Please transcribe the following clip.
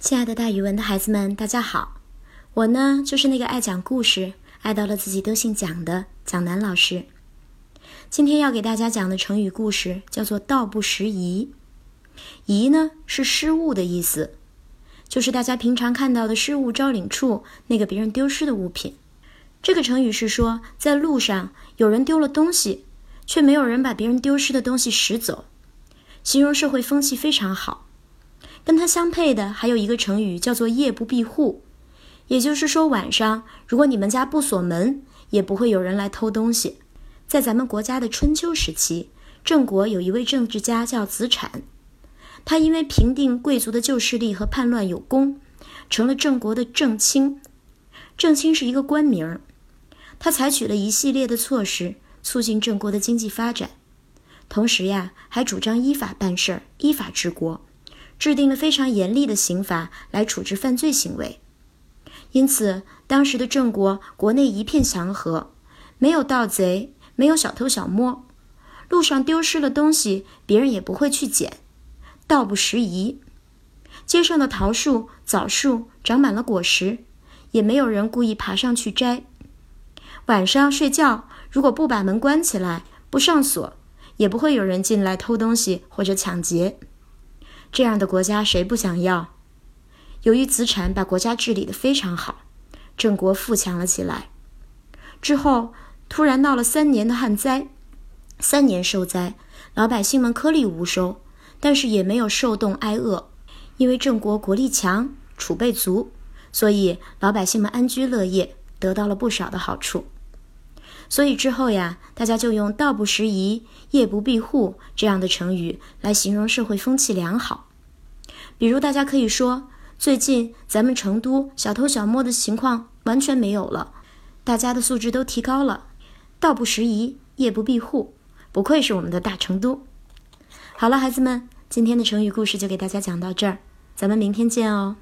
亲爱的，大语文的孩子们，大家好！我呢，就是那个爱讲故事、爱到了自己都姓蒋的蒋楠老师。今天要给大家讲的成语故事叫做“道不拾遗”。遗呢，是失物的意思，就是大家平常看到的失物招领处那个别人丢失的物品。这个成语是说，在路上有人丢了东西，却没有人把别人丢失的东西拾走，形容社会风气非常好。跟它相配的还有一个成语，叫做“夜不闭户”，也就是说晚上如果你们家不锁门，也不会有人来偷东西。在咱们国家的春秋时期，郑国有一位政治家叫子产，他因为平定贵族的旧势力和叛乱有功，成了郑国的正卿。正卿是一个官名儿，他采取了一系列的措施，促进郑国的经济发展，同时呀，还主张依法办事儿，依法治国。制定了非常严厉的刑法来处置犯罪行为，因此当时的郑国国内一片祥和，没有盗贼，没有小偷小摸，路上丢失了东西，别人也不会去捡，道不拾遗。街上的桃树、枣树长满了果实，也没有人故意爬上去摘。晚上睡觉，如果不把门关起来，不上锁，也不会有人进来偷东西或者抢劫。这样的国家谁不想要？由于子产把国家治理得非常好，郑国富强了起来。之后突然闹了三年的旱灾，三年受灾，老百姓们颗粒无收，但是也没有受冻挨饿，因为郑国国力强，储备足，所以老百姓们安居乐业，得到了不少的好处。所以之后呀，大家就用“道不拾遗”“夜不闭户”这样的成语来形容社会风气良好。比如，大家可以说，最近咱们成都小偷小摸的情况完全没有了，大家的素质都提高了。道不拾遗，夜不闭户，不愧是我们的大成都。好了，孩子们，今天的成语故事就给大家讲到这儿，咱们明天见哦。